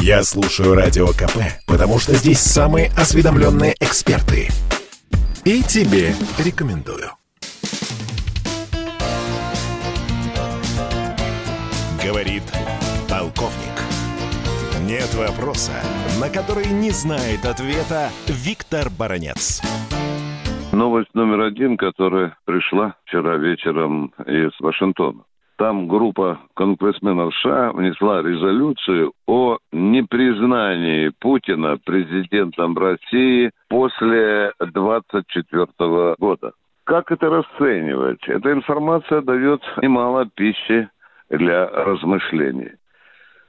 Я слушаю Радио КП, потому что здесь самые осведомленные эксперты. И тебе рекомендую. Говорит полковник. Нет вопроса, на который не знает ответа Виктор Баранец. Новость номер один, которая пришла вчера вечером из Вашингтона. Там группа конгрессменов США внесла резолюцию о непризнании Путина президентом России после 24 года. Как это расценивать? Эта информация дает немало пищи для размышлений.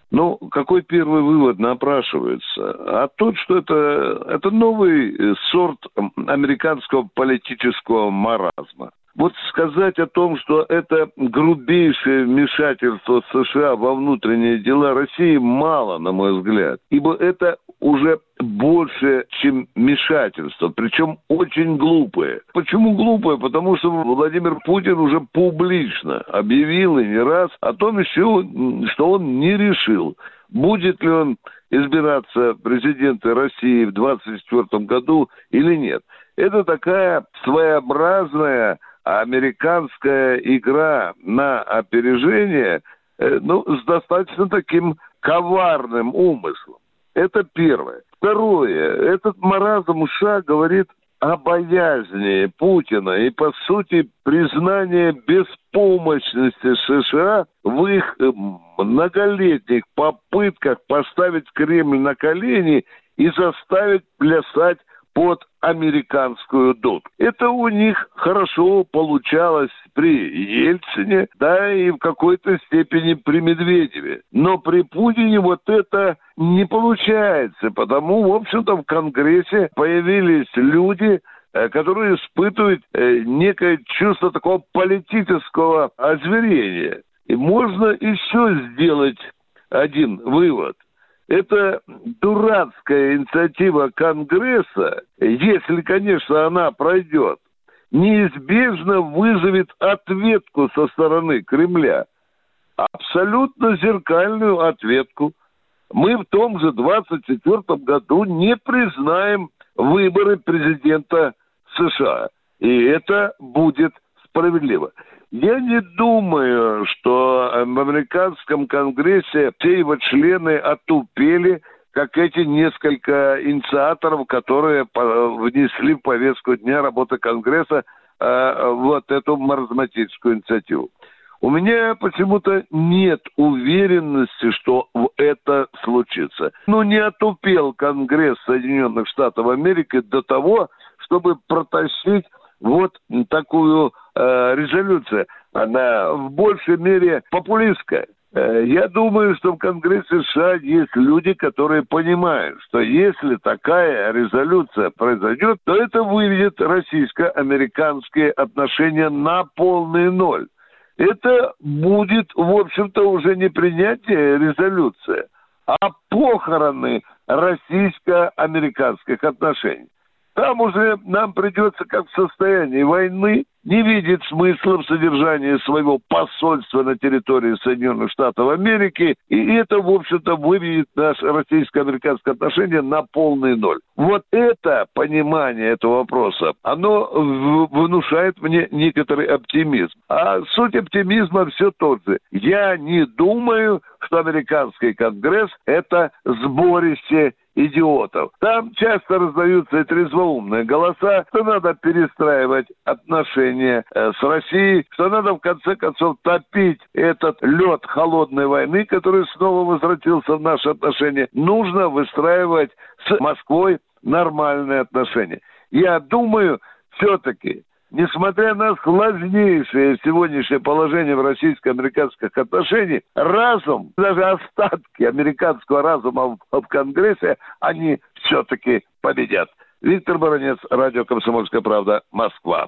Ну, какой первый вывод напрашивается? А тот, что это, это новый сорт американского политического маразма. Вот сказать о том, что это грубейшее вмешательство США во внутренние дела России, мало, на мой взгляд. Ибо это уже больше, чем вмешательство, причем очень глупое. Почему глупое? Потому что Владимир Путин уже публично объявил и не раз о том еще, что он не решил, будет ли он избираться президентом России в 2024 году или нет. Это такая своеобразная американская игра на опережение, э, ну, с достаточно таким коварным умыслом. Это первое. Второе. Этот маразм США говорит о боязни Путина и, по сути, признание беспомощности США в их э, многолетних попытках поставить Кремль на колени и заставить плясать под американскую дудку. Это у них хорошо получалось при Ельцине, да и в какой-то степени при Медведеве. Но при Путине вот это не получается, потому, в общем-то, в Конгрессе появились люди, э, которые испытывают э, некое чувство такого политического озверения. И можно еще сделать один вывод – это дурацкая инициатива Конгресса, если, конечно, она пройдет, неизбежно вызовет ответку со стороны Кремля. Абсолютно зеркальную ответку. Мы в том же 24 году не признаем выборы президента США. И это будет справедливо. Я не думаю, что в американском конгрессе все его члены отупели, как эти несколько инициаторов, которые внесли в повестку дня работы Конгресса э, вот эту маразматическую инициативу. У меня почему-то нет уверенности, что это случится. Ну, не отупел Конгресс Соединенных Штатов Америки до того, чтобы протащить вот такую э, резолюцию. Она в большей мере популистская. Э, я думаю, что в Конгрессе США есть люди, которые понимают, что если такая резолюция произойдет, то это выведет российско-американские отношения на полный ноль. Это будет, в общем-то, уже не принятие резолюции, а похороны российско-американских отношений. Там уже нам придется, как в состоянии войны, не видеть смысла в содержании своего посольства на территории Соединенных Штатов Америки, и это, в общем-то, выведет наше российско-американское отношение на полный ноль. Вот это понимание этого вопроса, оно внушает мне некоторый оптимизм. А суть оптимизма все тот же. Я не думаю, что американский конгресс – это сборище идиотов. Там часто раздаются и трезвоумные голоса, что надо перестраивать отношения э, с Россией, что надо в конце концов топить этот лед холодной войны, который снова возвратился в наши отношения. Нужно выстраивать с Москвой нормальные отношения. Я думаю, все-таки несмотря на сложнейшее сегодняшнее положение в российско-американских отношениях, разум, даже остатки американского разума в, в Конгрессе, они все-таки победят. Виктор Баранец, Радио «Комсомольская правда», Москва.